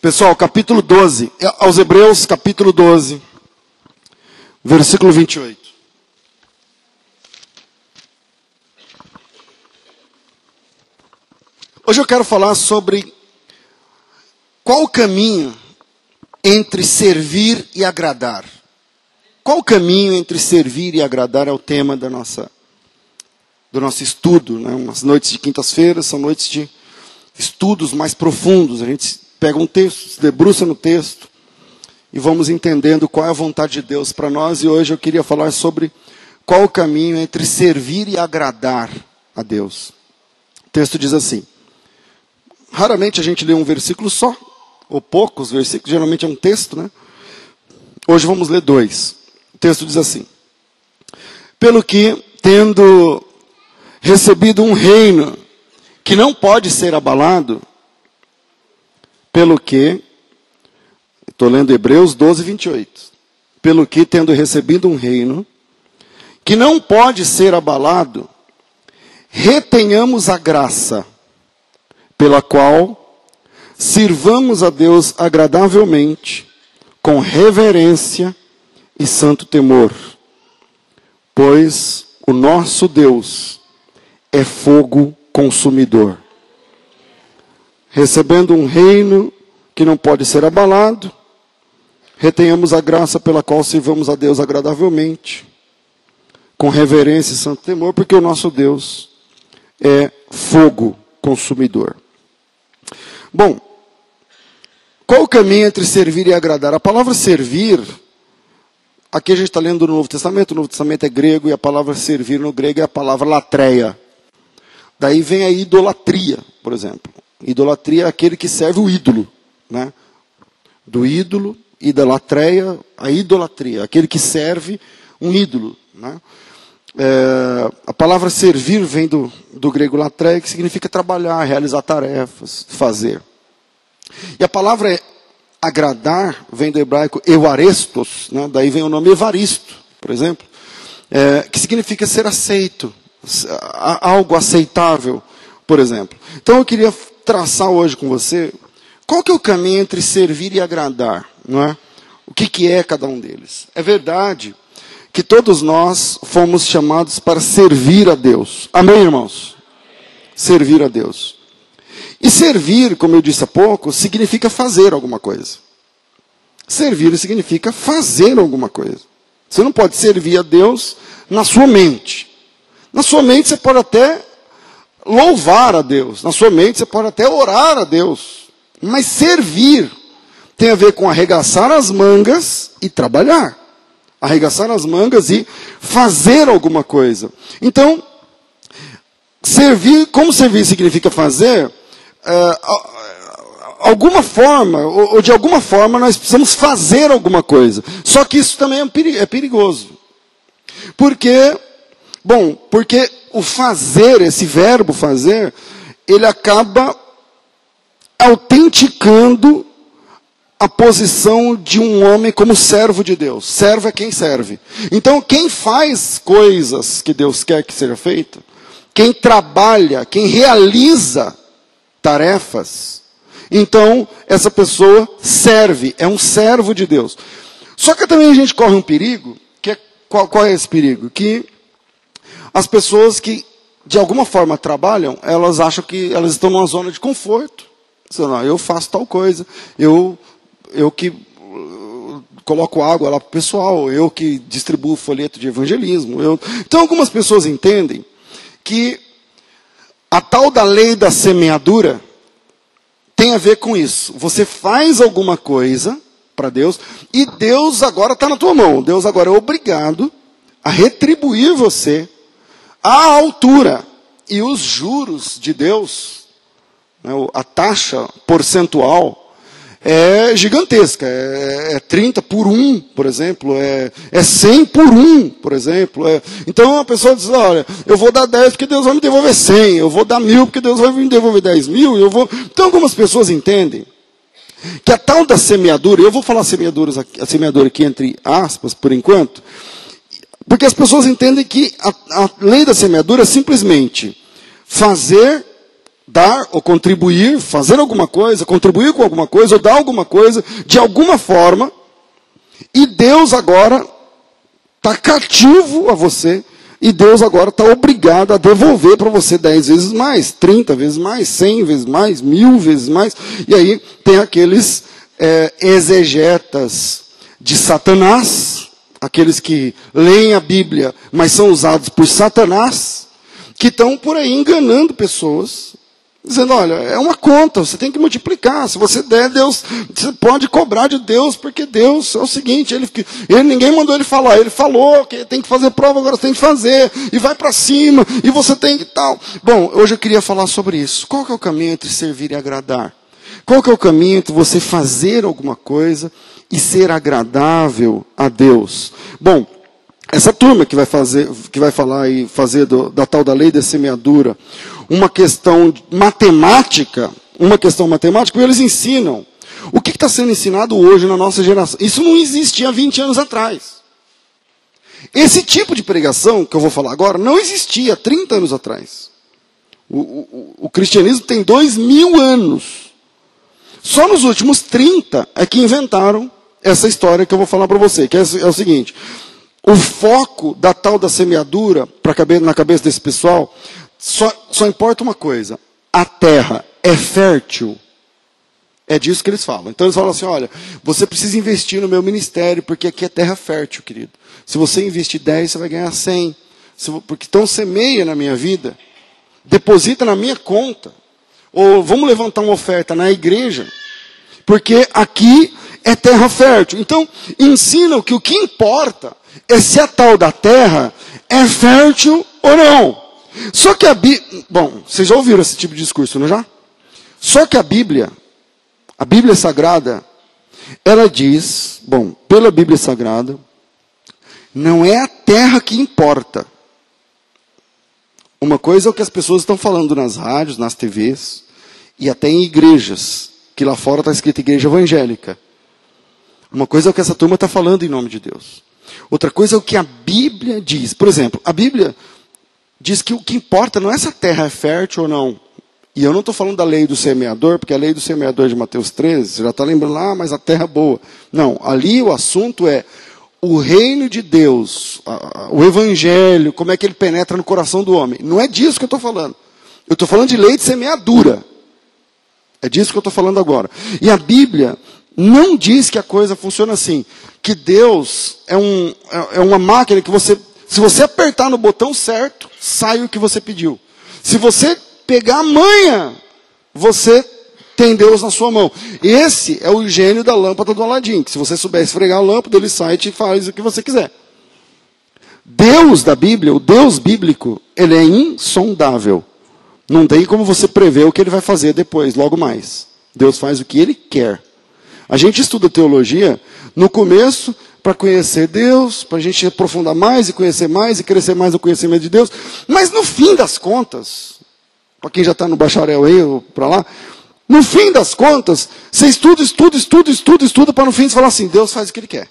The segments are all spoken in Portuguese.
Pessoal, capítulo 12, é, aos Hebreus, capítulo 12, versículo 28. Hoje eu quero falar sobre qual o caminho entre servir e agradar. Qual o caminho entre servir e agradar é o tema da nossa, do nosso estudo. Né? Umas noites de quintas-feiras são noites de estudos mais profundos. A gente pega um texto, se debruça no texto e vamos entendendo qual é a vontade de Deus para nós. E hoje eu queria falar sobre qual o caminho entre servir e agradar a Deus. O texto diz assim: raramente a gente lê um versículo só, ou poucos versículos, geralmente é um texto, né? Hoje vamos ler dois. O texto diz assim: Pelo que, tendo recebido um reino que não pode ser abalado, pelo que, estou lendo Hebreus 12, 28. Pelo que, tendo recebido um reino que não pode ser abalado, retenhamos a graça pela qual sirvamos a Deus agradavelmente, com reverência e santo temor, pois o nosso Deus é fogo consumidor. Recebendo um reino que não pode ser abalado, retenhamos a graça pela qual sirvamos a Deus agradavelmente, com reverência e santo temor, porque o nosso Deus é fogo consumidor. Bom, qual o caminho entre servir e agradar? A palavra servir, aqui a gente está lendo no Novo Testamento, o Novo Testamento é grego e a palavra servir no grego é a palavra latreia. Daí vem a idolatria, por exemplo. Idolatria é aquele que serve o ídolo. Né? Do ídolo e da latreia, a idolatria, aquele que serve um ídolo. Né? É, a palavra servir vem do, do grego latreia, que significa trabalhar, realizar tarefas, fazer. E a palavra é agradar vem do hebraico euarestos, né? daí vem o nome Evaristo, por exemplo, é, que significa ser aceito, algo aceitável, por exemplo. Então eu queria traçar hoje com você qual que é o caminho entre servir e agradar, não é? O que, que é cada um deles? É verdade que todos nós fomos chamados para servir a Deus. Amém, irmãos? Servir a Deus. E servir, como eu disse há pouco, significa fazer alguma coisa. Servir significa fazer alguma coisa. Você não pode servir a Deus na sua mente. Na sua mente você pode até louvar a Deus. Na sua mente você pode até orar a Deus. Mas servir tem a ver com arregaçar as mangas e trabalhar. Arregaçar as mangas e fazer alguma coisa. Então, servir, como servir significa fazer, uh, alguma forma, ou, ou, de alguma forma, nós precisamos fazer alguma coisa. Só que isso também é, é perigoso. Porque, bom, porque o fazer, esse verbo fazer, ele acaba autenticando a posição de um homem como servo de Deus. Servo é quem serve. Então, quem faz coisas que Deus quer que seja feita, quem trabalha, quem realiza tarefas, então essa pessoa serve, é um servo de Deus. Só que também a gente corre um perigo, que é, qual, qual é esse perigo? Que as pessoas que de alguma forma trabalham, elas acham que elas estão numa zona de conforto. Não, eu faço tal coisa, eu, eu que uh, coloco água lá para o pessoal, eu que distribuo folheto de evangelismo. Eu... Então algumas pessoas entendem que a tal da lei da semeadura tem a ver com isso. Você faz alguma coisa para Deus e Deus agora está na tua mão. Deus agora é obrigado a retribuir você à altura. E os juros de Deus, né, a taxa percentual é gigantesca. É, é 30 por 1, por exemplo. É, é 100 por 1, por exemplo. É, então a pessoa diz: olha, eu vou dar 10 porque Deus vai me devolver 100. Eu vou dar mil porque Deus vai me devolver 10 mil. Eu vou... Então algumas pessoas entendem que a tal da semeadura, eu vou falar a semeadura aqui entre aspas por enquanto, porque as pessoas entendem que a, a lei da semeadura é simplesmente fazer dar ou contribuir, fazer alguma coisa, contribuir com alguma coisa, ou dar alguma coisa, de alguma forma, e Deus agora está cativo a você, e Deus agora está obrigado a devolver para você dez vezes mais, trinta vezes mais, cem vezes mais, mil vezes mais, e aí tem aqueles é, exegetas de Satanás, aqueles que leem a Bíblia, mas são usados por Satanás, que estão por aí enganando pessoas, dizendo: olha, é uma conta, você tem que multiplicar. Se você der, Deus, você pode cobrar de Deus, porque Deus é o seguinte: ele, ele ninguém mandou ele falar, ele falou que tem que fazer prova, agora você tem que fazer, e vai para cima, e você tem que tal. Bom, hoje eu queria falar sobre isso. Qual que é o caminho entre servir e agradar? Qual que é o caminho entre você fazer alguma coisa e ser agradável a Deus? Bom, essa turma que vai fazer, que vai falar e fazer do, da tal da lei da semeadura, uma questão matemática, uma questão matemática, eles ensinam. O que está sendo ensinado hoje na nossa geração? Isso não existia há 20 anos atrás. Esse tipo de pregação que eu vou falar agora não existia há 30 anos atrás. O, o, o cristianismo tem dois mil anos. Só nos últimos 30 é que inventaram essa história que eu vou falar para você, que é, é o seguinte: o foco da tal da semeadura pra, na cabeça desse pessoal só, só importa uma coisa: a terra é fértil. É disso que eles falam. Então eles falam assim: olha, você precisa investir no meu ministério, porque aqui é terra fértil, querido. Se você investir 10, você vai ganhar 100. Porque então semeia na minha vida, deposita na minha conta. Ou vamos levantar uma oferta na igreja, porque aqui é terra fértil. Então, ensinam que o que importa é se a tal da terra é fértil ou não. Só que a Bíblia. Bom, vocês já ouviram esse tipo de discurso, não já? Só que a Bíblia, a Bíblia Sagrada, ela diz, bom, pela Bíblia Sagrada, não é a terra que importa. Uma coisa é o que as pessoas estão falando nas rádios, nas TVs, e até em igrejas, que lá fora está escrito igreja evangélica. Uma coisa é o que essa turma está falando em nome de Deus. Outra coisa é o que a Bíblia diz. Por exemplo, a Bíblia diz que o que importa não é se a terra é fértil ou não. E eu não estou falando da lei do semeador, porque a lei do semeador de Mateus 13, você já está lembrando ah, mas a terra é boa. Não, ali o assunto é o reino de Deus, o evangelho, como é que ele penetra no coração do homem. Não é disso que eu estou falando. Eu estou falando de lei de semeadura. É disso que eu estou falando agora. E a Bíblia não diz que a coisa funciona assim. Que Deus é, um, é, é uma máquina que você se você apertar no botão certo, sai o que você pediu. Se você pegar a manha, você tem Deus na sua mão. Esse é o gênio da lâmpada do Aladim, que se você souber esfregar a lâmpada, ele sai e faz o que você quiser. Deus da Bíblia, o Deus bíblico, ele é insondável. Não tem como você prever o que ele vai fazer depois, logo mais. Deus faz o que ele quer. A gente estuda teologia, no começo para conhecer Deus, para a gente aprofundar mais e conhecer mais e crescer mais no conhecimento de Deus. Mas no fim das contas, para quem já está no bacharel aí ou para lá, no fim das contas, você estuda, estuda, estuda, estuda, estuda, para no fim você falar assim: Deus faz o que Ele quer.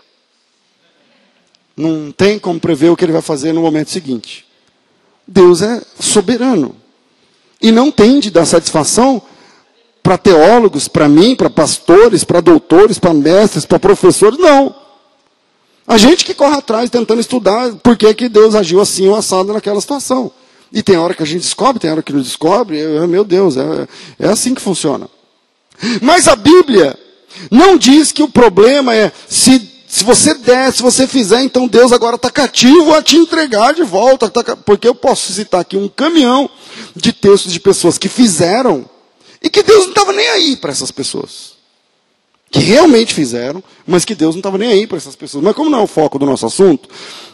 Não tem como prever o que Ele vai fazer no momento seguinte. Deus é soberano. E não tem de dar satisfação para teólogos, para mim, para pastores, para doutores, para mestres, para professores, não. A gente que corre atrás tentando estudar por que, que Deus agiu assim ou assado naquela situação. E tem hora que a gente descobre, tem hora que não descobre. Eu, meu Deus, é, é assim que funciona. Mas a Bíblia não diz que o problema é se, se você der, se você fizer, então Deus agora está cativo a te entregar de volta. Tá, porque eu posso citar aqui um caminhão de textos de pessoas que fizeram e que Deus não estava nem aí para essas pessoas que realmente fizeram, mas que Deus não estava nem aí para essas pessoas. Mas como não é o foco do nosso assunto,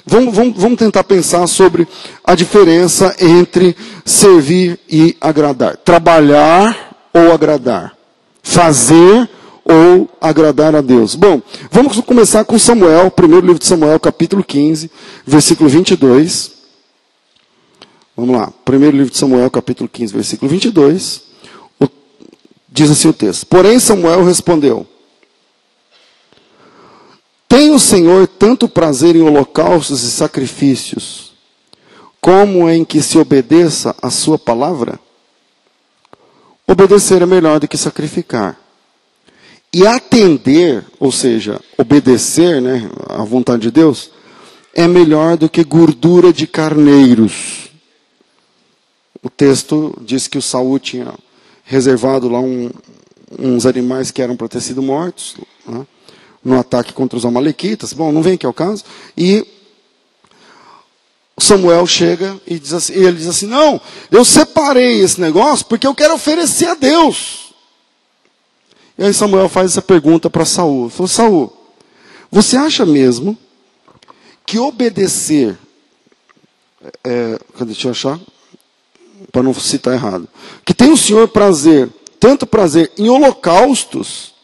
vamos, vamos, vamos tentar pensar sobre a diferença entre servir e agradar. Trabalhar ou agradar. Fazer ou agradar a Deus. Bom, vamos começar com Samuel, primeiro livro de Samuel, capítulo 15, versículo 22. Vamos lá, primeiro livro de Samuel, capítulo 15, versículo 22. Diz assim o texto: Porém, Samuel respondeu: tem o Senhor tanto prazer em holocaustos e sacrifícios, como em que se obedeça a sua palavra? obedecer é melhor do que sacrificar. E atender, ou seja, obedecer né, à vontade de Deus, é melhor do que gordura de carneiros. O texto diz que o Saul tinha reservado lá um, uns animais que eram para ter sido mortos né, no ataque contra os amalequitas. Bom, não vem aqui ao caso. E Samuel chega e, diz assim, ele diz assim: Não, eu separei esse negócio porque eu quero oferecer a Deus. E aí Samuel faz essa pergunta para Saul. Falou, Saul, você acha mesmo que obedecer. É, deixa eu achar, para não citar errado. Que tem o Senhor prazer, tanto prazer em holocaustos,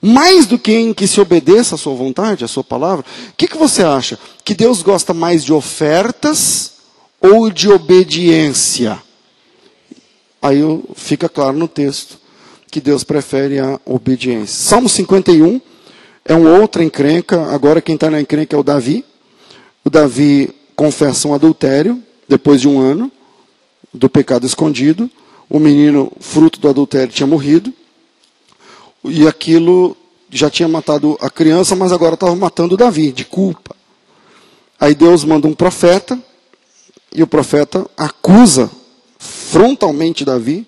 mais do que em que se obedeça a sua vontade, a sua palavra. O que, que você acha? Que Deus gosta mais de ofertas ou de obediência? Aí fica claro no texto que Deus prefere a obediência. Salmo 51 é uma outra encrenca, agora quem está na encrenca é o Davi. O Davi confessa um adultério, depois de um ano, do pecado escondido. O menino, fruto do adultério, tinha morrido. E aquilo já tinha matado a criança, mas agora estava matando Davi, de culpa. Aí Deus manda um profeta, e o profeta acusa frontalmente Davi,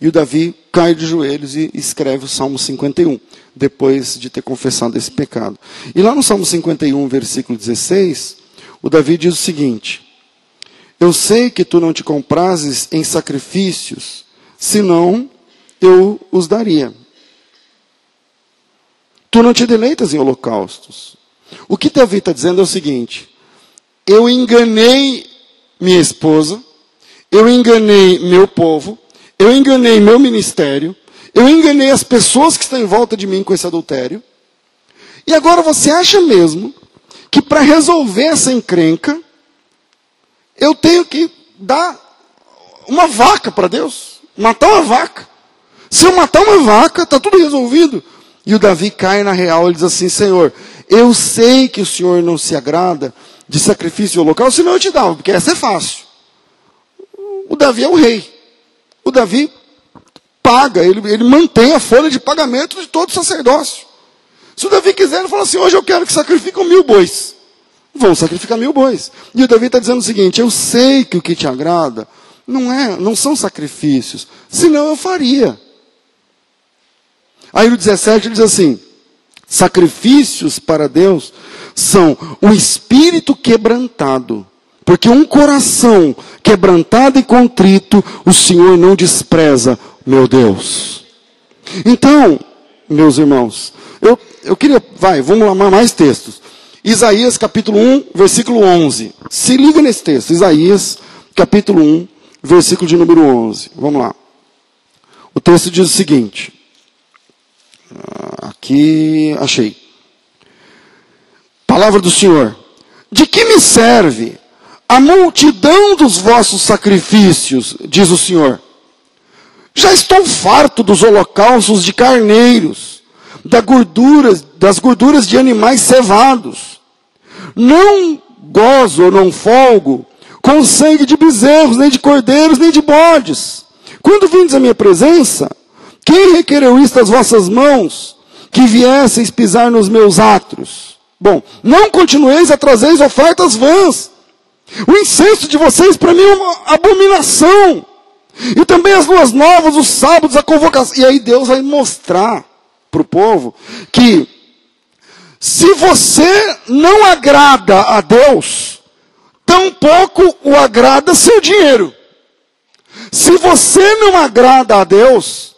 e o Davi cai de joelhos e escreve o Salmo 51, depois de ter confessado esse pecado. E lá no Salmo 51, versículo 16, o Davi diz o seguinte: Eu sei que tu não te comprases em sacrifícios, senão eu os daria. Tu não te deleitas em holocaustos. O que Davi está dizendo é o seguinte: eu enganei minha esposa, eu enganei meu povo, eu enganei meu ministério, eu enganei as pessoas que estão em volta de mim com esse adultério. E agora você acha mesmo que para resolver essa encrenca, eu tenho que dar uma vaca para Deus? Matar uma vaca. Se eu matar uma vaca, está tudo resolvido. E o Davi cai na real, ele diz assim: Senhor, eu sei que o Senhor não se agrada de sacrifício local, senão eu te dava, porque essa é fácil. O Davi é o rei o Davi paga, ele, ele mantém a folha de pagamento de todo o sacerdócio. Se o Davi quiser, ele fala assim: hoje eu quero que sacrifiquem mil bois. Vão sacrificar mil bois. E o Davi está dizendo o seguinte: eu sei que o que te agrada não é, não são sacrifícios, senão eu faria. Aí no 17 ele diz assim: sacrifícios para Deus são o espírito quebrantado porque um coração quebrantado e contrito, o Senhor não despreza, meu Deus. Então, meus irmãos, eu, eu queria, vai, vamos lá, mais textos. Isaías capítulo 1, versículo 11. Se liga nesse texto, Isaías capítulo 1, versículo de número 11. Vamos lá. O texto diz o seguinte. Aqui, achei. Palavra do Senhor. De que me serve a multidão dos vossos sacrifícios, diz o Senhor. Já estou farto dos holocaustos de carneiros, da gordura, das gorduras de animais cevados. Não gozo ou não folgo com sangue de bezerros, nem de cordeiros, nem de bodes. Quando vindes à minha presença, quem requereu isto das vossas mãos, que viesseis pisar nos meus átrios? Bom, não continueis a trazer ofertas vãs, o incenso de vocês para mim é uma abominação. E também as luas novas, os sábados, a convocação. E aí Deus vai mostrar para o povo que se você não agrada a Deus, tampouco o agrada seu dinheiro. Se você não agrada a Deus,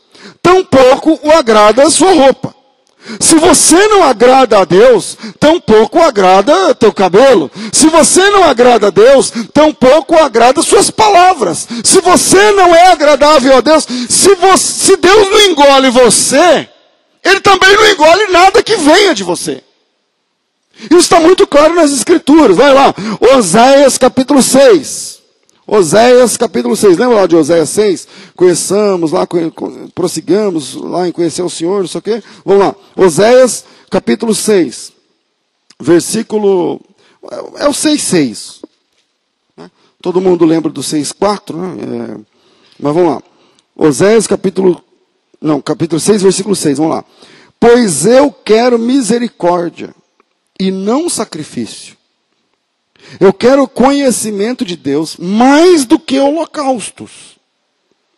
tampouco o agrada a sua roupa. Se você não agrada a Deus, tampouco agrada teu cabelo. Se você não agrada a Deus, tampouco agrada suas palavras. Se você não é agradável a Deus, se, você, se Deus não engole você, Ele também não engole nada que venha de você. Isso está muito claro nas Escrituras. Vai lá, Oséias capítulo 6. Oséias capítulo 6, lembra lá de Oséias 6? Conheçamos lá, prossigamos lá em conhecer o Senhor, não sei o quê. Vamos lá, Oséias capítulo 6, versículo, é o 6, 6. Né? Todo mundo lembra do 6, 4, né? É, mas vamos lá. Oséias capítulo, não, capítulo 6, versículo 6, vamos lá. Pois eu quero misericórdia e não sacrifício. Eu quero conhecimento de Deus mais do que holocaustos.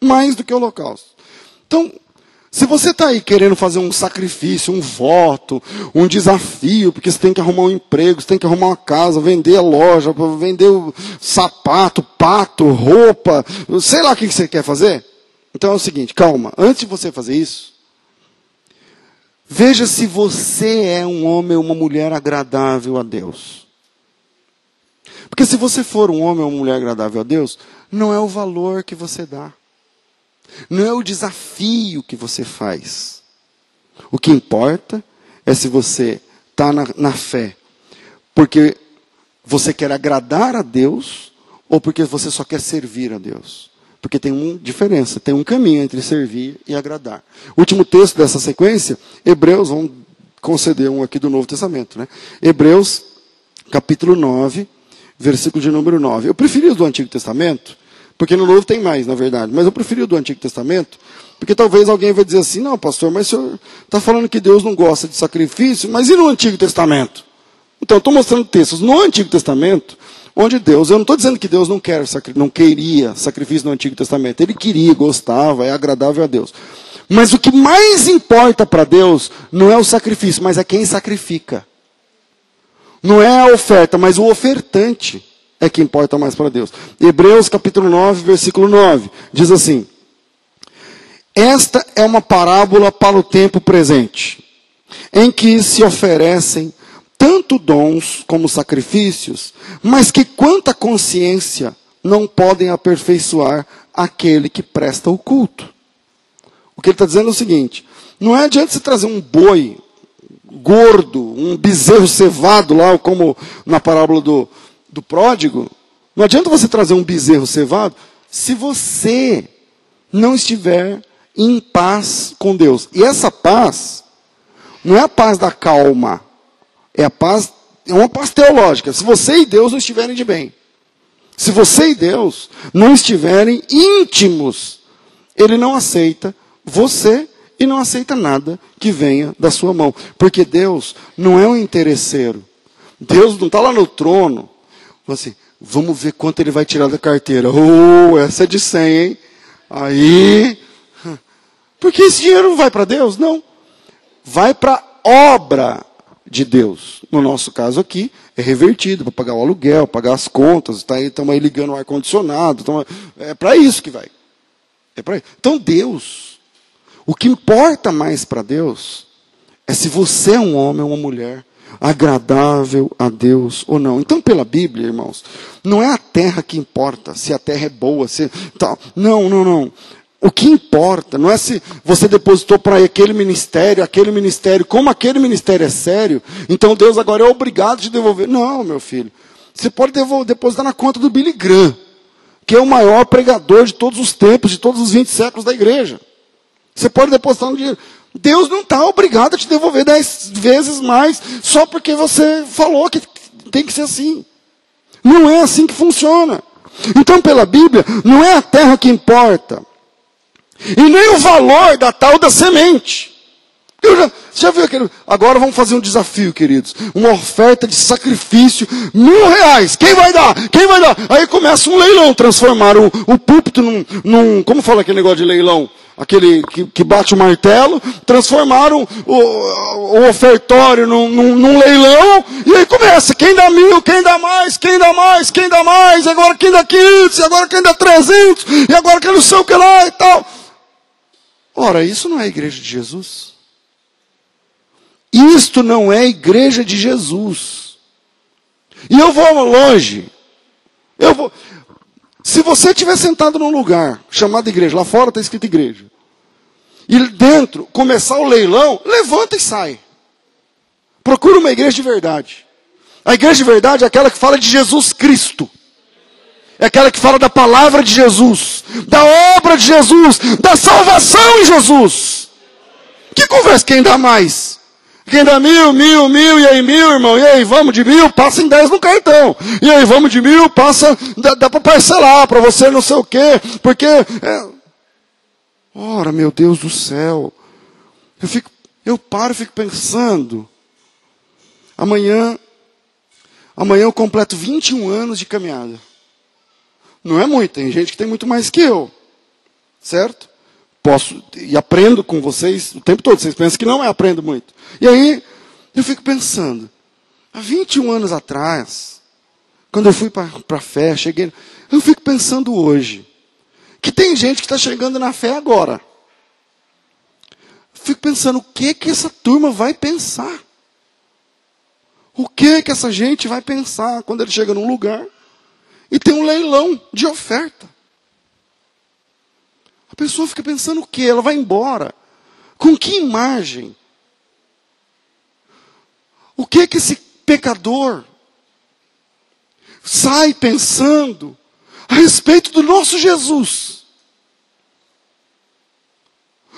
Mais do que holocaustos. Então, se você está aí querendo fazer um sacrifício, um voto, um desafio, porque você tem que arrumar um emprego, você tem que arrumar uma casa, vender a loja, vender o sapato, pato, roupa, sei lá o que você quer fazer. Então é o seguinte, calma, antes de você fazer isso, veja se você é um homem ou uma mulher agradável a Deus. Porque se você for um homem ou uma mulher agradável a Deus, não é o valor que você dá. Não é o desafio que você faz. O que importa é se você está na, na fé porque você quer agradar a Deus ou porque você só quer servir a Deus. Porque tem uma diferença, tem um caminho entre servir e agradar. último texto dessa sequência, Hebreus, vamos conceder um aqui do Novo Testamento, né? Hebreus, capítulo 9, versículo de número 9. Eu preferi os do Antigo Testamento, porque no Novo tem mais, na verdade. Mas eu preferi o do Antigo Testamento, porque talvez alguém vai dizer assim: não, pastor, mas o senhor está falando que Deus não gosta de sacrifício, mas e no Antigo Testamento? Então, estou mostrando textos no Antigo Testamento, onde Deus, eu não estou dizendo que Deus não, quer, não queria sacrifício no Antigo Testamento, ele queria, gostava, é agradável a Deus. Mas o que mais importa para Deus não é o sacrifício, mas é quem sacrifica. Não é a oferta, mas o ofertante é que importa mais para Deus. Hebreus capítulo 9, versículo 9, diz assim: Esta é uma parábola para o tempo presente, em que se oferecem tanto dons como sacrifícios, mas que quanta consciência não podem aperfeiçoar aquele que presta o culto. O que ele está dizendo é o seguinte: não é adianta você trazer um boi gordo, um bezerro cevado lá, como na parábola do, do pródigo, não adianta você trazer um bezerro cevado se você não estiver em paz com Deus. E essa paz não é a paz da calma, é a paz, é uma paz teológica. Se você e Deus não estiverem de bem, se você e Deus não estiverem íntimos, Ele não aceita você e não aceita nada que venha da sua mão, porque Deus não é um interesseiro. Deus não está lá no trono assim, vamos ver quanto ele vai tirar da carteira. Oh, essa é de 100, hein? Aí. Porque esse dinheiro não vai para Deus? Não. Vai para obra de Deus. No nosso caso aqui, é revertido para pagar o aluguel, pagar as contas, tá aí, estamos aí ligando o ar-condicionado. É para isso que vai. É para Então Deus, o que importa mais para Deus é se você é um homem ou uma mulher agradável a Deus ou não. Então, pela Bíblia, irmãos, não é a terra que importa, se a terra é boa, se tal. Não, não, não. O que importa não é se você depositou para aquele ministério, aquele ministério, como aquele ministério é sério, então Deus agora é obrigado a devolver. Não, meu filho. Você pode depositar na conta do Billy Graham, que é o maior pregador de todos os tempos, de todos os 20 séculos da igreja. Você pode depositar no dinheiro. Deus não está obrigado a te devolver dez vezes mais só porque você falou que tem que ser assim. Não é assim que funciona. Então, pela Bíblia, não é a terra que importa. E nem o valor da tal da semente. Já, você já viu aquele. Agora vamos fazer um desafio, queridos. Uma oferta de sacrifício, mil reais. Quem vai dar? Quem vai dar? Aí começa um leilão. Transformaram o, o púlpito num, num. Como fala aquele negócio de leilão? aquele que, que, bate o martelo, transformaram o, o ofertório num, num, num, leilão, e aí começa, quem dá mil, quem dá mais, quem dá mais, quem dá mais, agora quem dá 500, e agora quem dá 300, e agora quem não sei o que lá e tal. Ora, isso não é a igreja de Jesus. Isto não é igreja de Jesus. E eu vou longe. Eu vou. Se você estiver sentado num lugar chamado igreja, lá fora está escrito igreja, e dentro começar o leilão, levanta e sai. Procura uma igreja de verdade. A igreja de verdade é aquela que fala de Jesus Cristo. É aquela que fala da palavra de Jesus, da obra de Jesus, da salvação em Jesus. Que conversa quem dá mais? Quem dá mil, mil, mil, e aí mil, irmão, e aí vamos de mil, passa em dez no cartão. E aí vamos de mil, passa, dá, dá para parcelar, para você não sei o quê, porque... É... Ora, meu Deus do céu. Eu fico, eu paro e fico pensando. Amanhã, amanhã eu completo 21 anos de caminhada. Não é muito, tem gente que tem muito mais que eu. Certo? Posso, e aprendo com vocês o tempo todo. Vocês pensam que não é aprendo muito. E aí, eu fico pensando. Há 21 anos atrás, quando eu fui para a fé, cheguei. Eu fico pensando hoje. Que tem gente que está chegando na fé agora. Fico pensando o que que essa turma vai pensar. O que que essa gente vai pensar quando ele chega num lugar e tem um leilão de oferta? A pessoa fica pensando o quê? Ela vai embora. Com que imagem? O que que esse pecador sai pensando a respeito do nosso Jesus?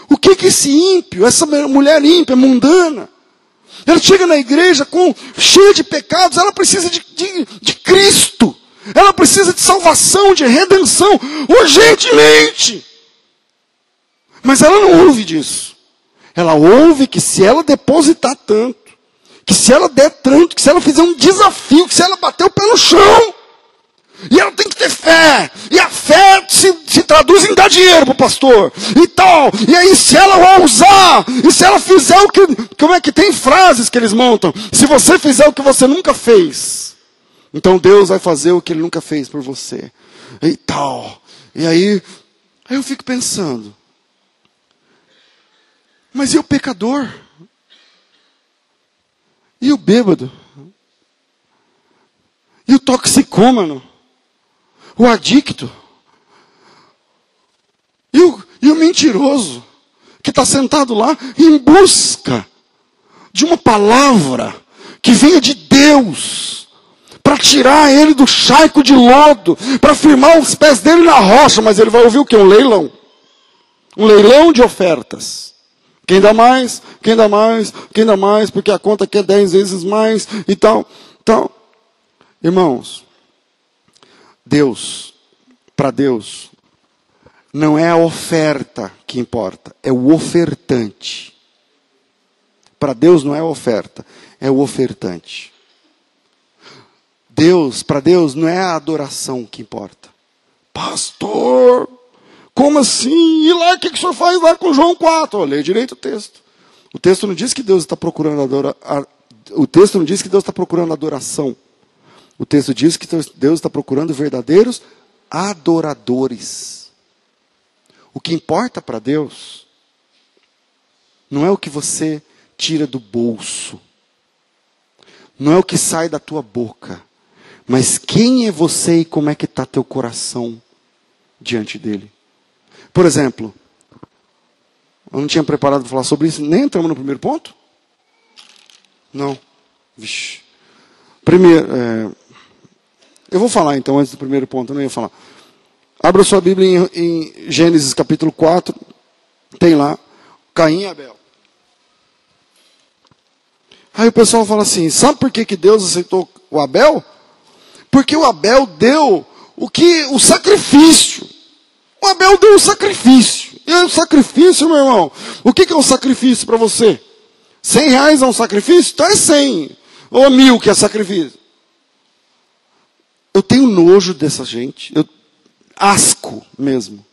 O que que esse ímpio, essa mulher ímpia, mundana, ela chega na igreja com cheia de pecados, ela precisa de, de, de Cristo, ela precisa de salvação, de redenção, urgentemente. Mas ela não ouve disso. Ela ouve que se ela depositar tanto, que se ela der tanto, que se ela fizer um desafio, que se ela bater o pé no chão, e ela tem que ter fé. E a fé se, se traduz em dar dinheiro para o pastor. E tal. E aí, se ela ousar, e se ela fizer o que. Como é que tem frases que eles montam? Se você fizer o que você nunca fez, então Deus vai fazer o que ele nunca fez por você. E tal. E aí, aí eu fico pensando. Mas e o pecador? E o bêbado? E o toxicômano? O adicto? E o, e o mentiroso? Que está sentado lá em busca de uma palavra que venha de Deus para tirar ele do charco de lodo, para firmar os pés dele na rocha, mas ele vai ouvir o que? Um leilão. Um leilão de ofertas. Quem dá mais? Quem dá mais? Quem dá mais? Porque a conta aqui é dez vezes mais e tal. Então, irmãos, Deus, para Deus, não é a oferta que importa, é o ofertante. Para Deus não é a oferta, é o ofertante. Deus, para Deus não é a adoração que importa. Pastor, como assim? E lá, o que, que o senhor faz lá com João 4? Oh, leia direito o texto. O texto não diz que Deus está procurando adora, o texto não diz que Deus está procurando adoração. O texto diz que Deus está procurando verdadeiros adoradores. O que importa para Deus não é o que você tira do bolso, não é o que sai da tua boca, mas quem é você e como é que está teu coração diante dele. Por exemplo, eu não tinha preparado para falar sobre isso, nem entramos no primeiro ponto? Não. Vixe. Primeiro, é, eu vou falar então antes do primeiro ponto, eu não ia falar. Abra sua Bíblia em, em Gênesis capítulo 4, tem lá Caim e Abel. Aí o pessoal fala assim: sabe por que, que Deus aceitou o Abel? Porque o Abel deu o que o sacrifício. O Abel deu um sacrifício. E o sacrifício, meu irmão, o que, que é um sacrifício para você? Cem reais é um sacrifício? Então é cem. Ou mil que é sacrifício. Eu tenho nojo dessa gente. Eu asco mesmo.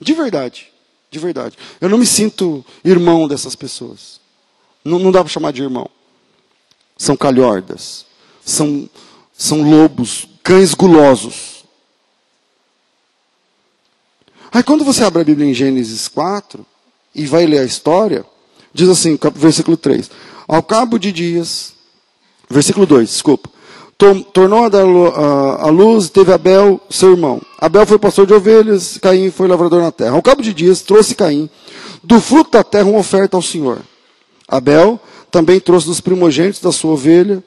De verdade. De verdade. Eu não me sinto irmão dessas pessoas. Não, não dá para chamar de irmão. São calhordas. São, são lobos, cães gulosos. Aí quando você abre a Bíblia em Gênesis 4 e vai ler a história, diz assim, versículo 3. Ao cabo de dias, versículo 2, desculpa. Tornou a dar a luz, teve Abel, seu irmão. Abel foi pastor de ovelhas, Caim foi lavrador na terra. Ao cabo de dias, trouxe Caim do fruto da terra uma oferta ao Senhor. Abel também trouxe dos primogênitos da sua ovelha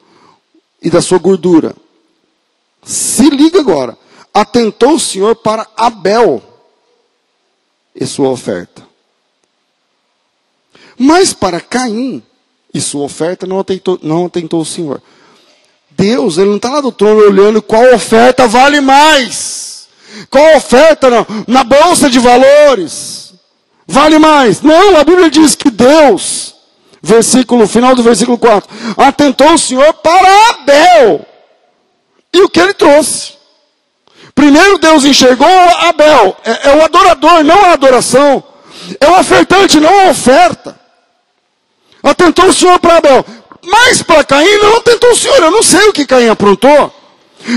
e da sua gordura. Se liga agora. Atentou o Senhor para Abel e sua oferta. Mas para Caim e sua oferta não atentou, não atentou o Senhor. Deus, ele não está lá do trono olhando qual oferta vale mais. Qual oferta na, na bolsa de valores vale mais. Não, a Bíblia diz que Deus, versículo, final do versículo 4, atentou o Senhor para Abel. E o que ele trouxe? Primeiro Deus enxergou Abel, é, é o adorador, não a adoração. É o ofertante, não a oferta. Atentou o Senhor para Abel. Mas para Caim não tentou o Senhor. Eu não sei o que Caim aprontou.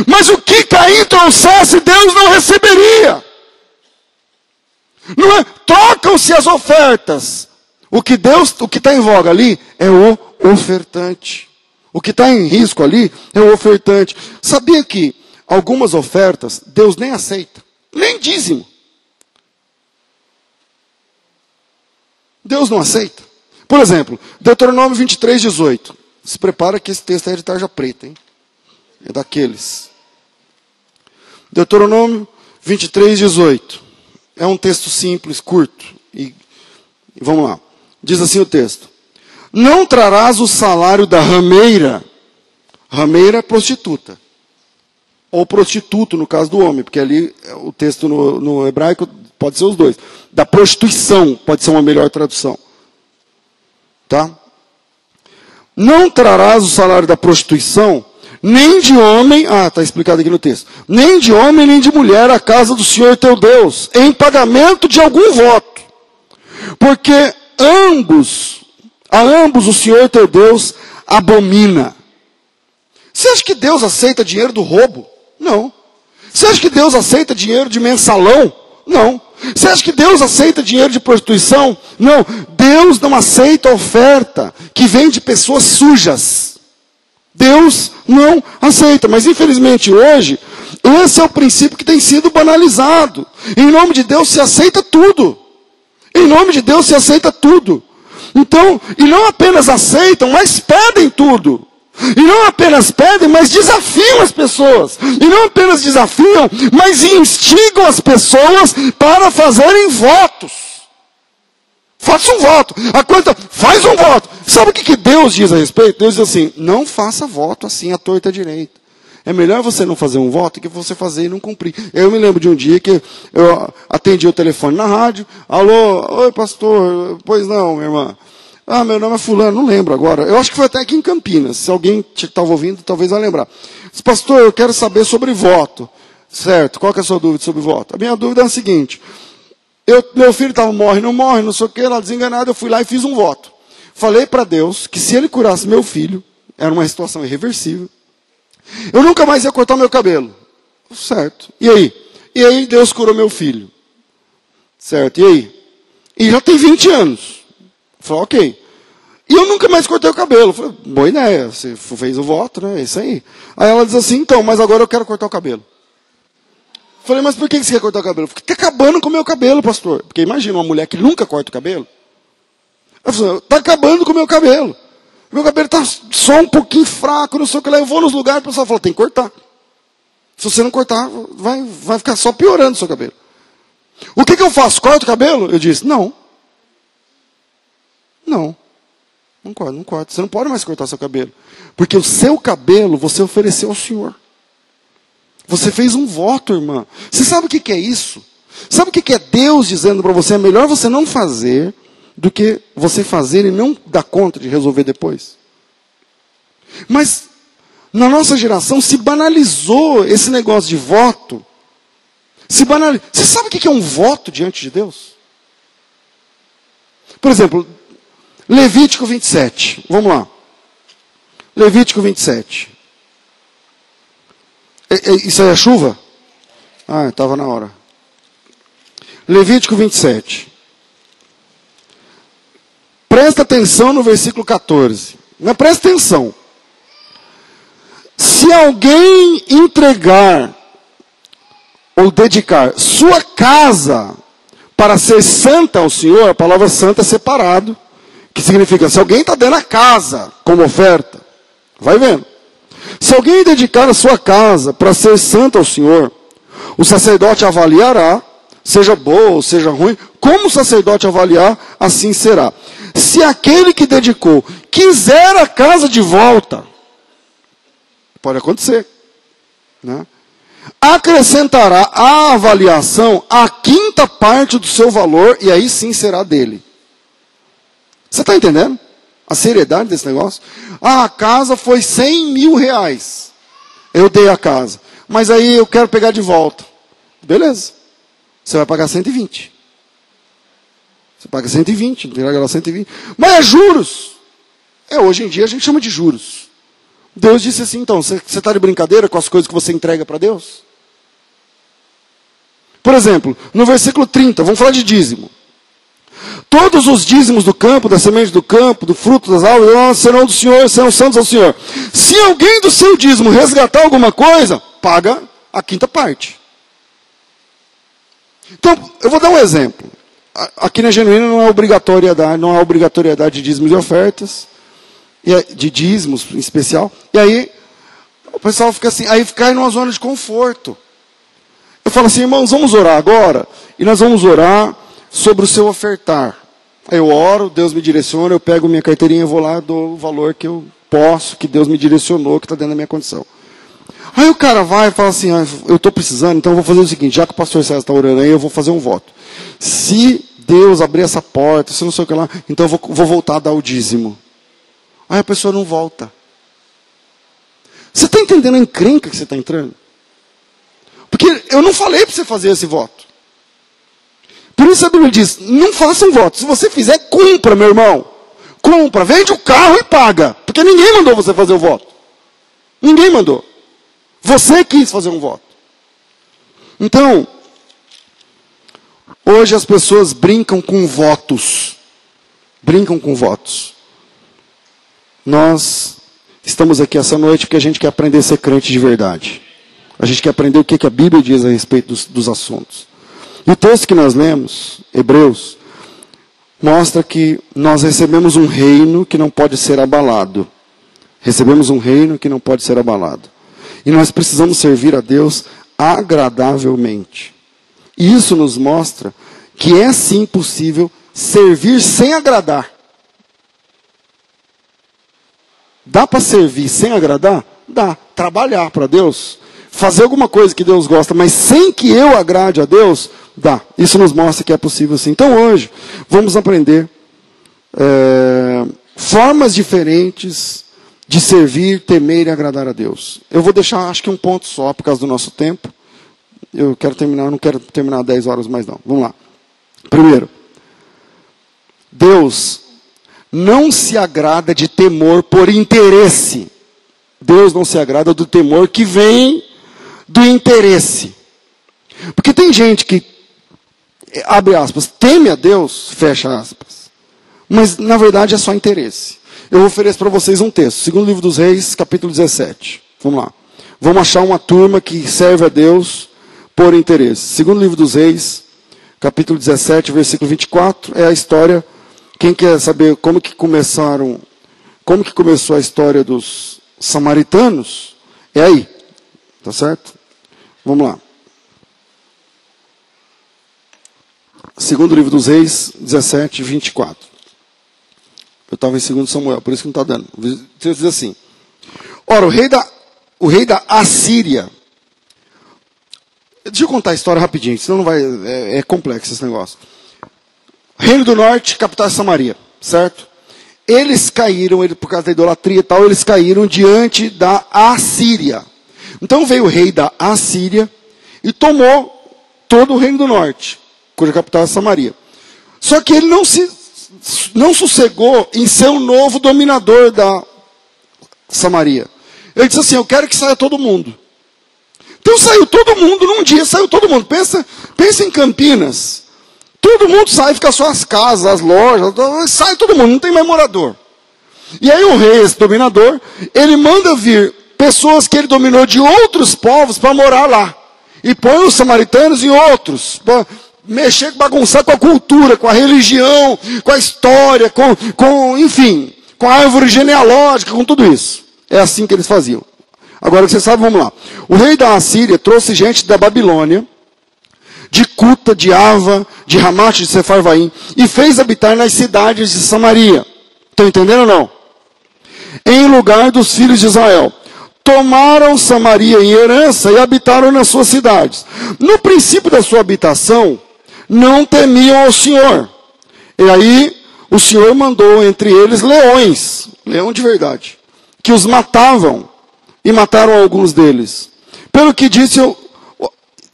Mas o que Caim trouxesse, Deus não receberia. Não é? Trocam-se as ofertas. O que Deus, o que está em voga ali é o ofertante. O que está em risco ali é o ofertante. Sabia que algumas ofertas Deus nem aceita, nem dízimo. Deus não aceita. Por exemplo, Deuteronômio 23, 18. Se prepara que esse texto é de tarja preta, hein? É daqueles. Deuteronômio 23, 18. É um texto simples, curto. E, vamos lá. Diz assim o texto: Não trarás o salário da rameira. Rameira é prostituta. Ou prostituto, no caso do homem, porque ali o texto no, no hebraico pode ser os dois. Da prostituição pode ser uma melhor tradução. Tá? Não trarás o salário da prostituição, nem de homem, ah, está explicado aqui no texto, nem de homem nem de mulher à casa do Senhor teu Deus, em pagamento de algum voto. Porque ambos, a ambos o Senhor teu Deus abomina. Você acha que Deus aceita dinheiro do roubo? Não. Você acha que Deus aceita dinheiro de mensalão? Não. Você acha que Deus aceita dinheiro de prostituição? Não. Deus não aceita oferta que vem de pessoas sujas. Deus não aceita. Mas infelizmente hoje, esse é o princípio que tem sido banalizado. Em nome de Deus se aceita tudo. Em nome de Deus se aceita tudo. Então, e não apenas aceitam, mas pedem tudo. E não apenas pedem, mas desafiam as pessoas. E não apenas desafiam, mas instigam as pessoas para fazerem votos. Faça um voto. A? Faz um voto. Sabe o que, que Deus diz a respeito? Deus diz assim: não faça voto assim à torta direita. É melhor você não fazer um voto que você fazer e não cumprir. Eu me lembro de um dia que eu atendi o telefone na rádio. Alô, oi pastor, pois não, minha irmã. Ah, meu nome é fulano, não lembro agora. Eu acho que foi até aqui em Campinas. Se alguém estava ouvindo, talvez vai lembrar. Disse, pastor, eu quero saber sobre voto. Certo, qual é a sua dúvida sobre voto? A minha dúvida é a seguinte. Eu, meu filho estava morre, não morre, não sei o que, lá desenganado, eu fui lá e fiz um voto. Falei para Deus que se ele curasse meu filho, era uma situação irreversível, eu nunca mais ia cortar meu cabelo. Certo. E aí? E aí Deus curou meu filho. Certo. E aí? E já tem 20 anos. Falei, ok. E eu nunca mais cortei o cabelo. Falei, boa ideia, você fez o voto, né? É isso aí. Aí ela diz assim, então, mas agora eu quero cortar o cabelo. Falei, mas por que você quer cortar o cabelo? Porque está acabando com o meu cabelo, pastor. Porque imagina uma mulher que nunca corta o cabelo. Ela falou, está acabando com o meu cabelo. Meu cabelo está só um pouquinho fraco, não sei o que lá. Eu vou nos lugares, o pessoal fala, tem que cortar. Se você não cortar, vai, vai ficar só piorando o seu cabelo. O que, que eu faço? Corto o cabelo? Eu disse, não. Não. Não corta, não corta. Você não pode mais cortar seu cabelo. Porque o seu cabelo você ofereceu ao Senhor. Você fez um voto, irmã. Você sabe o que é isso? Sabe o que é Deus dizendo para você? É melhor você não fazer do que você fazer e não dar conta de resolver depois. Mas na nossa geração se banalizou esse negócio de voto. Se banalizou. Você sabe o que é um voto diante de Deus? Por exemplo, Levítico 27. Vamos lá. Levítico 27. Isso aí é chuva? Ah, estava na hora. Levítico 27. Presta atenção no versículo 14. Mas presta atenção. Se alguém entregar ou dedicar sua casa para ser santa ao Senhor, a palavra santa é separado, que significa se alguém está dando a casa como oferta, vai vendo. Se alguém dedicar a sua casa para ser santa ao Senhor, o sacerdote avaliará, seja boa ou seja ruim, como o sacerdote avaliar, assim será se aquele que dedicou quiser a casa de volta, pode acontecer, né? acrescentará à avaliação a quinta parte do seu valor e aí sim será dele. Você está entendendo? A seriedade desse negócio? Ah, a casa foi 100 mil reais. Eu dei a casa. Mas aí eu quero pegar de volta. Beleza. Você vai pagar 120. Você paga 120, entrega lá 120. Mas é juros. É, hoje em dia a gente chama de juros. Deus disse assim, então, você está de brincadeira com as coisas que você entrega para Deus? Por exemplo, no versículo 30, vamos falar de dízimo. Todos os dízimos do campo, da semente do campo, do fruto das árvores, serão do Senhor, serão santos ao Senhor. Se alguém do seu dízimo resgatar alguma coisa, paga a quinta parte. Então, eu vou dar um exemplo. Aqui na Genuína não há obrigatoriedade, não há obrigatoriedade de dízimos e ofertas, é de dízimos em especial. E aí, o pessoal fica assim, aí cai numa zona de conforto. Eu falo assim, irmãos, vamos orar agora, e nós vamos orar sobre o seu ofertar. Eu oro, Deus me direciona, eu pego minha carteirinha vou lá, dou o valor que eu posso, que Deus me direcionou, que está dentro da minha condição. Aí o cara vai e fala assim, ah, eu estou precisando, então eu vou fazer o seguinte, já que o pastor César está orando aí, eu vou fazer um voto. Se Deus abrir essa porta, se não sei o que lá, então eu vou, vou voltar a dar o dízimo. Aí a pessoa não volta. Você está entendendo a encrenca que você está entrando? Porque eu não falei para você fazer esse voto. Por isso a Bíblia diz: não faça um voto. Se você fizer, cumpra, meu irmão. Compra, vende o carro e paga. Porque ninguém mandou você fazer o voto. Ninguém mandou. Você quis fazer um voto. Então, hoje as pessoas brincam com votos. Brincam com votos. Nós estamos aqui essa noite porque a gente quer aprender a ser crente de verdade. A gente quer aprender o que a Bíblia diz a respeito dos, dos assuntos. E o texto que nós lemos, Hebreus, mostra que nós recebemos um reino que não pode ser abalado. Recebemos um reino que não pode ser abalado. E nós precisamos servir a Deus agradavelmente. E isso nos mostra que é sim possível servir sem agradar. Dá para servir sem agradar? Dá. Trabalhar para Deus, fazer alguma coisa que Deus gosta, mas sem que eu agrade a Deus, dá. Isso nos mostra que é possível sim. Então hoje, vamos aprender é, formas diferentes de servir, temer e agradar a Deus. Eu vou deixar, acho que um ponto só, por causa do nosso tempo. Eu quero terminar, não quero terminar 10 horas mais não. Vamos lá. Primeiro, Deus não se agrada de temor por interesse. Deus não se agrada do temor que vem do interesse. Porque tem gente que, abre aspas, teme a Deus, fecha aspas. Mas na verdade é só interesse. Eu ofereço para vocês um texto, segundo livro dos Reis, capítulo 17. Vamos lá. Vamos achar uma turma que serve a Deus por interesse. Segundo livro dos Reis, capítulo 17, versículo 24, é a história. Quem quer saber como que começaram, como que começou a história dos samaritanos? É aí. Tá certo? Vamos lá. Segundo livro dos Reis, 17, 24. Eu estava em 2 Samuel, por isso que não está dando. Deus diz assim: Ora, o rei da, o rei da Assíria. Deixa eu contar a história rapidinho, senão não vai. É, é complexo esse negócio. Reino do Norte, capital de Samaria, certo? Eles caíram, ele, por causa da idolatria e tal, eles caíram diante da Assíria. Então veio o rei da Assíria e tomou todo o reino do norte, cuja capital é Samaria. Só que ele não se não sossegou em ser o novo dominador da Samaria. Ele disse assim: Eu quero que saia todo mundo. Então saiu todo mundo num dia, saiu todo mundo. Pensa, pensa em Campinas. Todo mundo sai, fica só as casas, as lojas, sai todo mundo, não tem mais morador. E aí o rei, esse dominador, ele manda vir pessoas que ele dominou de outros povos para morar lá. E põe os samaritanos e outros mexer, bagunçar com a cultura, com a religião, com a história, com, com, enfim, com a árvore genealógica, com tudo isso. É assim que eles faziam. Agora você sabe, vamos lá. O rei da Assíria trouxe gente da Babilônia, de Cuta, de Ava, de Ramate, de Sefarvaim, e fez habitar nas cidades de Samaria. Estão entendendo ou não? Em lugar dos filhos de Israel. Tomaram Samaria em herança e habitaram nas suas cidades. No princípio da sua habitação, não temiam ao Senhor. E aí, o Senhor mandou entre eles leões, leão de verdade, que os matavam e mataram alguns deles. Pelo que disse,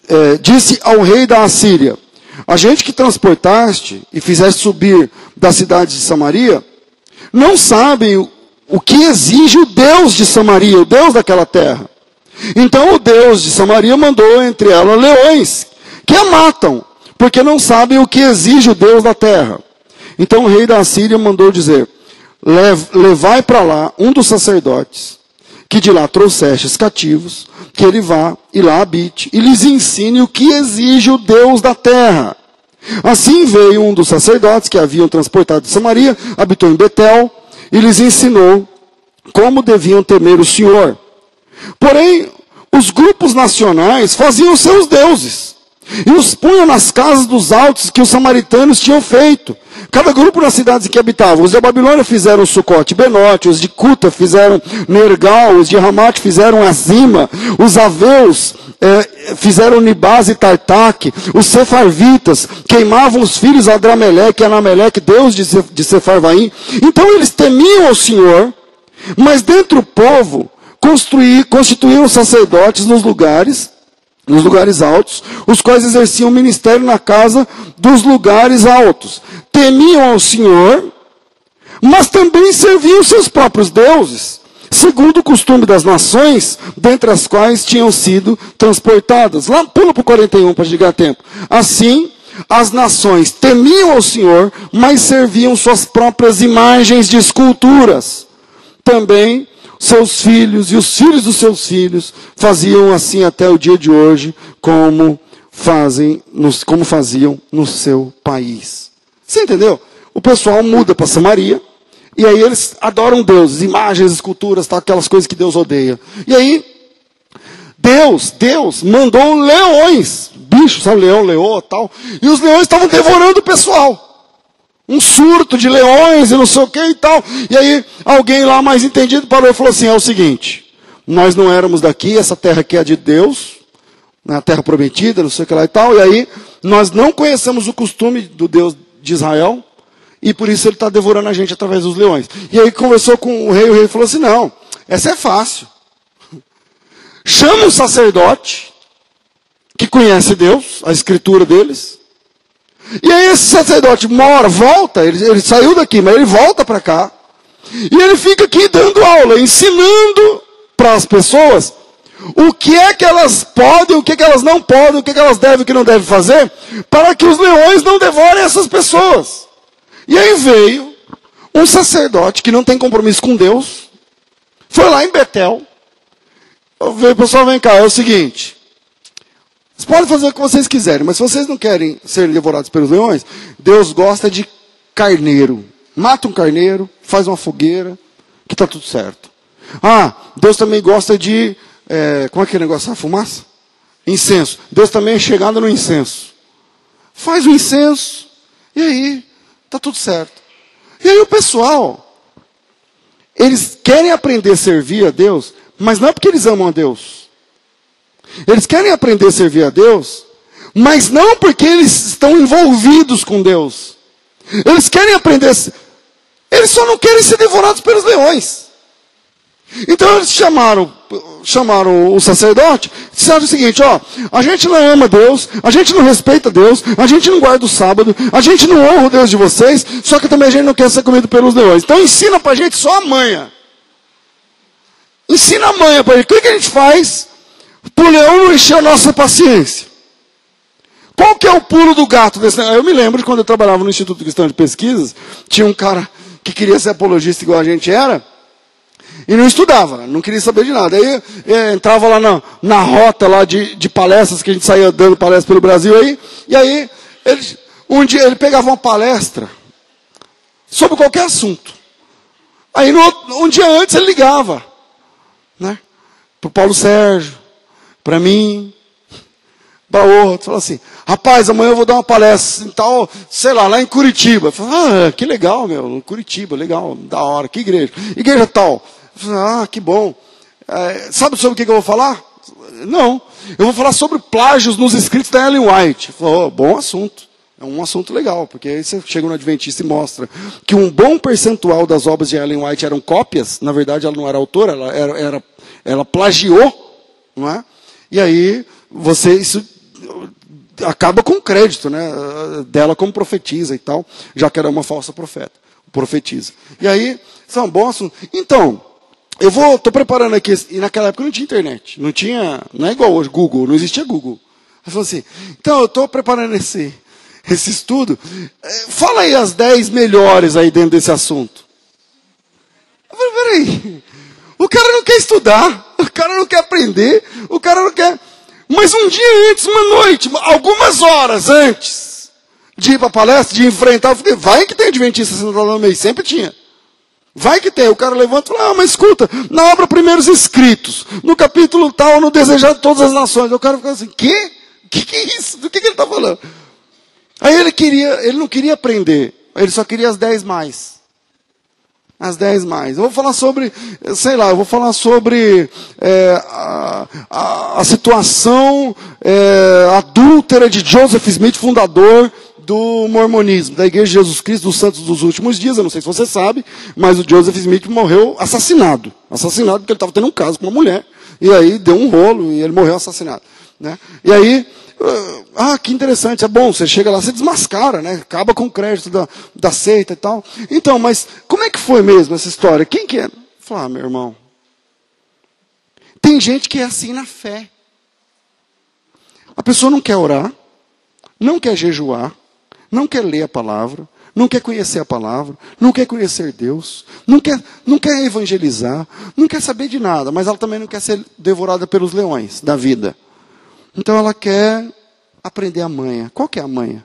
é, disse ao rei da Assíria: A gente que transportaste e fizeste subir da cidade de Samaria, não sabem o, que exige o Deus de Samaria, o Deus daquela terra. Então o Deus de Samaria mandou entre elas leões, que a matam, porque não sabem o que exige o Deus da terra. Então o rei da Assíria mandou dizer: Levai para lá um dos sacerdotes, que de lá trouxestes cativos, que ele vá e lá habite, e lhes ensine o que exige o Deus da terra. Assim veio um dos sacerdotes que haviam transportado de Samaria, habitou em Betel, e lhes ensinou como deviam temer o Senhor. Porém, os grupos nacionais faziam seus deuses e os punham nas casas dos altos que os samaritanos tinham feito. Cada grupo nas cidades que habitavam. Os de Babilônia fizeram Sucote Benote, os de Cuta fizeram Nergal, os de Ramate fizeram Azima, os Aveus é, fizeram Nibaz e Tartaque, os Sefarvitas queimavam os filhos Adrameleque e Anameleque, Deus de, Sefarvaim. Então eles temiam ao Senhor, mas dentro do povo constituíram sacerdotes nos lugares nos lugares altos, os quais exerciam ministério na casa dos lugares altos. Temiam ao Senhor, mas também serviam seus próprios deuses, segundo o costume das nações, dentre as quais tinham sido transportadas. Lá, pula para o 41 para chegar a tempo. Assim, as nações temiam ao Senhor, mas serviam suas próprias imagens de esculturas. Também seus filhos e os filhos dos seus filhos faziam assim até o dia de hoje, como fazem, como faziam no seu país. Você entendeu? O pessoal muda para Samaria, e aí eles adoram deuses, imagens, esculturas, tá, aquelas coisas que Deus odeia. E aí, Deus, Deus mandou leões, bichos, sabe, leão, leoa, tal, e os leões estavam devorando o pessoal um surto de leões e não sei o que e tal. E aí alguém lá mais entendido parou e falou assim: é o seguinte, nós não éramos daqui, essa terra aqui é de Deus, na né, terra prometida, não sei o que lá e tal. E aí nós não conhecemos o costume do Deus de Israel e por isso ele está devorando a gente através dos leões. E aí conversou com o rei, o rei falou assim: não, essa é fácil. Chama um sacerdote que conhece Deus, a escritura deles e aí esse sacerdote mora, volta, ele, ele saiu daqui, mas ele volta para cá. E ele fica aqui dando aula, ensinando para as pessoas o que é que elas podem, o que é que elas não podem, o que é que elas devem e o que não devem fazer, para que os leões não devorem essas pessoas. E aí veio um sacerdote que não tem compromisso com Deus, foi lá em Betel, veio, pessoal, vem cá, é o seguinte, vocês podem fazer o que vocês quiserem, mas se vocês não querem ser devorados pelos leões, Deus gosta de carneiro. Mata um carneiro, faz uma fogueira, que está tudo certo. Ah, Deus também gosta de. É, como é que é o negócio? A fumaça? Incenso. Deus também é chegado no incenso. Faz o incenso, e aí, está tudo certo. E aí o pessoal, eles querem aprender a servir a Deus, mas não é porque eles amam a Deus. Eles querem aprender a servir a Deus, mas não porque eles estão envolvidos com Deus. Eles querem aprender, eles só não querem ser devorados pelos leões. Então eles chamaram, chamaram o sacerdote, disseram o seguinte: ó, a gente não ama Deus, a gente não respeita Deus, a gente não guarda o sábado, a gente não honra o Deus de vocês, só que também a gente não quer ser comido pelos leões. Então ensina pra gente só a manha. Ensina a manha pra gente. O que a gente faz? Por leão não encher a nossa paciência. Qual que é o pulo do gato desse? Eu me lembro de quando eu trabalhava no Instituto Cristão de Pesquisas, tinha um cara que queria ser apologista igual a gente era, e não estudava, não queria saber de nada. Aí é, entrava lá na, na rota lá de, de palestras, que a gente saía dando palestras pelo Brasil aí, e aí ele, um dia ele pegava uma palestra sobre qualquer assunto. Aí no, um dia antes ele ligava, né? Para o Paulo Sérgio, para mim, para outro. Falou assim, rapaz, amanhã eu vou dar uma palestra em tal, sei lá, lá em Curitiba. Falei, ah, que legal, meu, Curitiba, legal, da hora, que igreja? Igreja tal. Ah, que bom. É, sabe sobre o que, eu vou falar? Não. Eu vou falar sobre plágios nos escritos da Ellen White. Falou, oh, bom assunto. É um assunto legal, porque aí você chega no Adventista e mostra que um bom percentual das obras de Ellen White eram cópias. Na verdade, ela não era autora, ela, era, era, ela plagiou, não é? E aí, você, isso acaba com o crédito né, dela como profetisa e tal, já que era uma falsa profeta, profetiza. E aí, são bons assuntos. Então, eu vou, estou preparando aqui, e naquela época não tinha internet, não tinha, não é igual hoje, Google, não existia Google. Eu falei assim, então eu estou preparando esse, esse estudo, é, fala aí as 10 melhores aí dentro desse assunto. Eu falei, peraí, o cara não quer estudar, o cara não quer aprender, o cara não quer. Mas um dia antes, uma noite, algumas horas antes de ir para a palestra, de enfrentar, eu falei, vai que tem Adventista sentado no meio, sempre tinha. Vai que tem. O cara levanta e fala, ah, mas escuta, na obra Primeiros Escritos, no capítulo tal, no Desejado de Todas as Nações. O cara fica assim, quê? O que, que é isso? Do que, que ele está falando? Aí ele queria, ele não queria aprender, ele só queria as dez mais. As dez mais. Eu vou falar sobre, sei lá, eu vou falar sobre é, a, a, a, situação é, adúltera de Joseph Smith, fundador do mormonismo, da Igreja de Jesus Cristo dos Santos dos Últimos Dias. Eu não sei se você sabe, mas o Joseph Smith morreu assassinado. Assassinado porque ele estava tendo um caso com uma mulher. E aí deu um rolo e ele morreu assassinado. Né? E aí ah, ah, que interessante, é bom, você chega lá, você desmascara, né? Acaba com o crédito da, da seita e tal. Então, mas como é que foi mesmo essa história? Quem que é? Fala, ah, meu irmão. Tem gente que é assim na fé. A pessoa não quer orar, não quer jejuar, não quer ler a palavra, não quer conhecer a palavra, não quer conhecer Deus, não quer, não quer evangelizar, não quer saber de nada, mas ela também não quer ser devorada pelos leões da vida. Então ela quer aprender a manha. Qual que é a manha?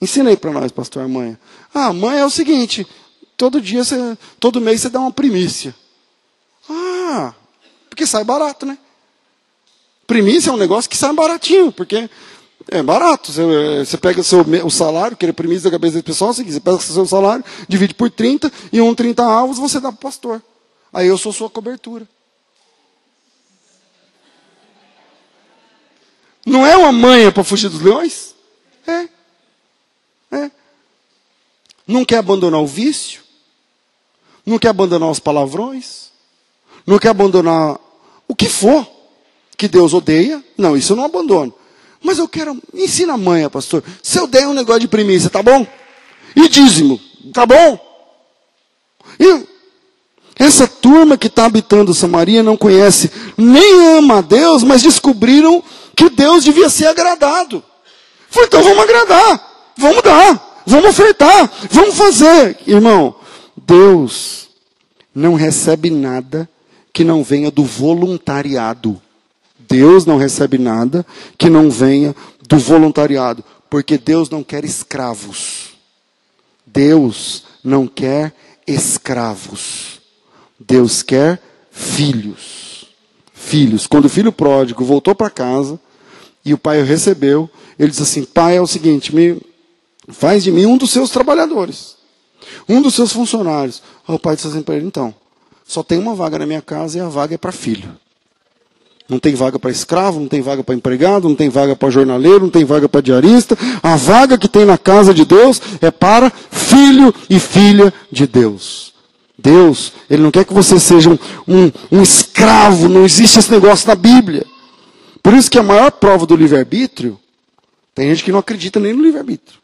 Ensina aí para nós, pastor, a manha. Ah, a manha é o seguinte: todo dia, você, todo mês você dá uma primícia. Ah, porque sai barato, né? Primícia é um negócio que sai baratinho, porque é barato. Você, você pega o, seu, o salário, que é primícia da cabeça do pessoal, é você pega o seu salário, divide por 30, e um 30 avos você dá para o pastor. Aí eu sou sua cobertura. Não é uma manha para fugir dos leões? É. É. Não quer abandonar o vício? Não quer abandonar os palavrões? Não quer abandonar o que for que Deus odeia? Não, isso eu não abandono. Mas eu quero. Ensina a manha, pastor. Se eu der um negócio de primícia, tá bom? E dízimo, tá bom? E essa turma que está habitando Samaria não conhece nem ama a Deus, mas descobriram que Deus devia ser agradado. Falei, então vamos agradar, vamos dar, vamos ofertar, vamos fazer. Irmão, Deus não recebe nada que não venha do voluntariado. Deus não recebe nada que não venha do voluntariado, porque Deus não quer escravos. Deus não quer escravos. Deus quer filhos. Filhos. Quando o filho pródigo voltou para casa, e o pai o recebeu. Ele disse assim: Pai, é o seguinte, me faz de mim um dos seus trabalhadores, um dos seus funcionários. O pai disse assim para ele: Então, só tem uma vaga na minha casa e a vaga é para filho. Não tem vaga para escravo, não tem vaga para empregado, não tem vaga para jornaleiro, não tem vaga para diarista. A vaga que tem na casa de Deus é para filho e filha de Deus. Deus, Ele não quer que você seja um, um, um escravo, não existe esse negócio na Bíblia. Por isso que a maior prova do livre-arbítrio, tem gente que não acredita nem no livre-arbítrio.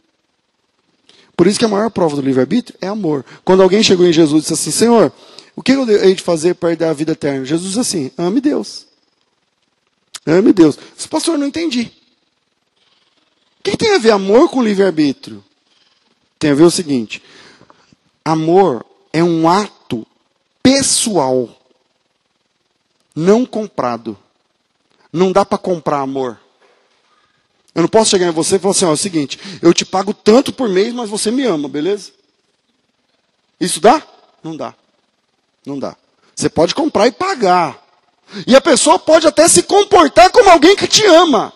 Por isso que a maior prova do livre-arbítrio é amor. Quando alguém chegou em Jesus e disse assim, Senhor, o que eu hei de fazer para dar a vida eterna? Jesus disse assim, ame Deus. Ame Deus. Disse, pastor, não entendi. O que tem a ver amor com livre-arbítrio? Tem a ver o seguinte, amor é um ato pessoal, não comprado. Não dá para comprar amor. Eu não posso chegar em você e falar assim: ó, é o seguinte, eu te pago tanto por mês, mas você me ama, beleza? Isso dá? Não dá. Não dá. Você pode comprar e pagar. E a pessoa pode até se comportar como alguém que te ama.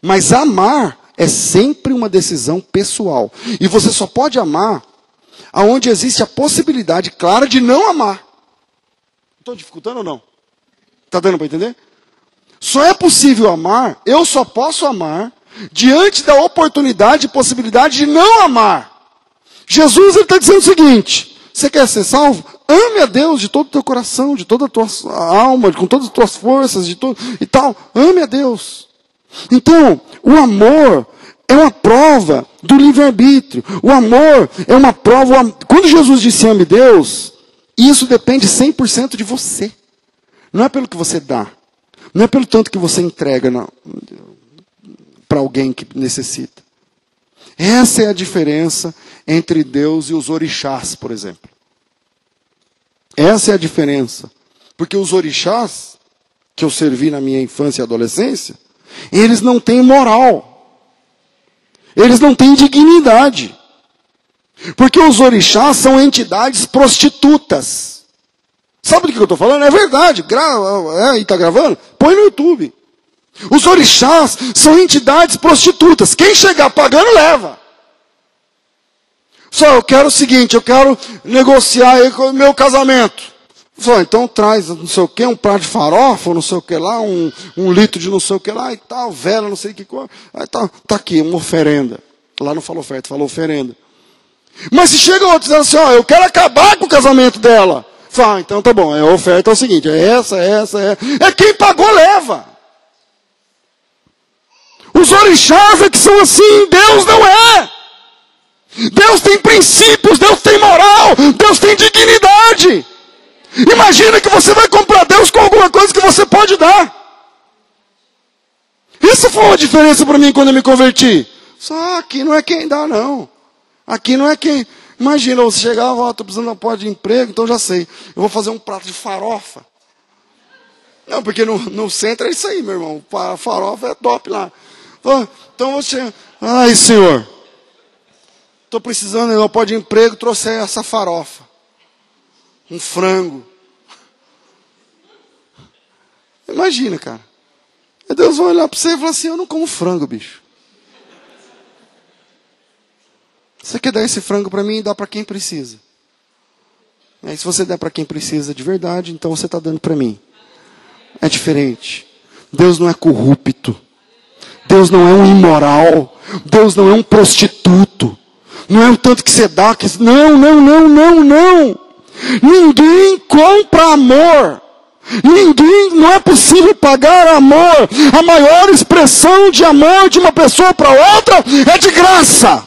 Mas amar é sempre uma decisão pessoal. E você só pode amar aonde existe a possibilidade clara de não amar. Estou dificultando ou não? Está dando para entender? Só é possível amar, eu só posso amar, diante da oportunidade e possibilidade de não amar. Jesus está dizendo o seguinte: você quer ser salvo? Ame a Deus de todo o teu coração, de toda a tua alma, com todas as tuas forças, de todo e tal. Ame a Deus. Então, o amor é uma prova do livre-arbítrio. O amor é uma prova. Quando Jesus disse ame Deus, isso depende 100% de você. Não é pelo que você dá. Não é pelo tanto que você entrega para alguém que necessita. Essa é a diferença entre Deus e os orixás, por exemplo. Essa é a diferença. Porque os orixás, que eu servi na minha infância e adolescência, eles não têm moral. Eles não têm dignidade. Porque os orixás são entidades prostitutas. Sabe do que eu estou falando? É verdade. Gra é, está gravando? Põe no YouTube. Os orixás são entidades prostitutas. Quem chegar pagando, leva. Só eu quero o seguinte, eu quero negociar com o meu casamento. Falou, então traz não sei o que, um prato de farofa, não sei o que lá, um, um litro de não sei o que lá e tal, vela, não sei o que coisa. Aí tá, tá aqui, uma oferenda. Lá não falou oferta, falou oferenda. Mas se chega outro dizendo assim, ó, eu quero acabar com o casamento dela. Fala, ah, então tá bom, a oferta é o seguinte, é essa, é essa, é. É quem pagou, leva. Os orixás é que são assim, Deus não é. Deus tem princípios, Deus tem moral, Deus tem dignidade. Imagina que você vai comprar Deus com alguma coisa que você pode dar. Isso foi uma diferença para mim quando eu me converti. Só aqui não é quem dá, não. Aqui não é quem. Imagina, você chegar, ó, estou precisando de uma porta de emprego, então já sei. Eu vou fazer um prato de farofa. Não, porque no, no centro é isso aí, meu irmão. Farofa é top lá. Então você. Ai, senhor. Estou precisando de uma porta de emprego, trouxe essa farofa um frango. Imagina, cara. E Deus vai olhar para você e falar assim: Eu não como frango, bicho. Você quer dar esse frango para mim e dá para quem precisa. Aí, se você der para quem precisa de verdade, então você está dando para mim. É diferente. Deus não é corrupto. Deus não é um imoral. Deus não é um prostituto. Não é o tanto que você dá. Que... Não, não, não, não, não. Ninguém compra amor. Ninguém, não é possível pagar amor. A maior expressão de amor de uma pessoa para outra é de graça.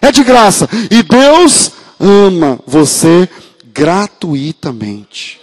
É de graça. E Deus ama você gratuitamente.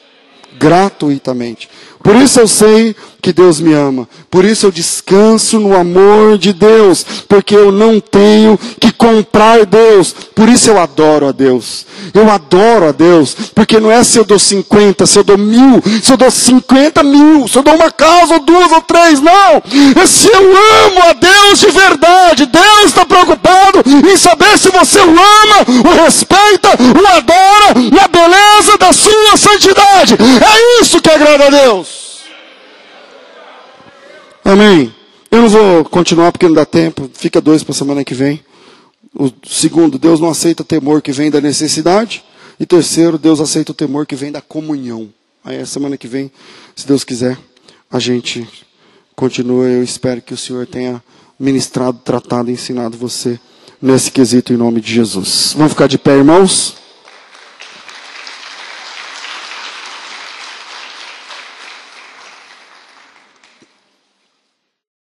Gratuitamente. Por isso eu sei que Deus me ama. Por isso eu descanso no amor de Deus. Porque eu não tenho que comprar Deus. Por isso eu adoro a Deus. Eu adoro a Deus. Porque não é se eu dou 50, se eu dou mil, se eu dou 50 mil, se eu dou uma casa, ou duas, ou três. Não. É se eu amo a Deus de verdade. Deus está preocupado em saber se você o ama, o respeita, o adora na beleza da sua santidade. É isso que agrada a Deus. Amém. Eu não vou continuar porque não dá tempo. Fica dois para a semana que vem. O segundo, Deus não aceita temor que vem da necessidade. E terceiro, Deus aceita o temor que vem da comunhão. Aí a semana que vem, se Deus quiser, a gente continua. Eu espero que o Senhor tenha ministrado, tratado, ensinado você nesse quesito em nome de Jesus. Vamos ficar de pé, irmãos?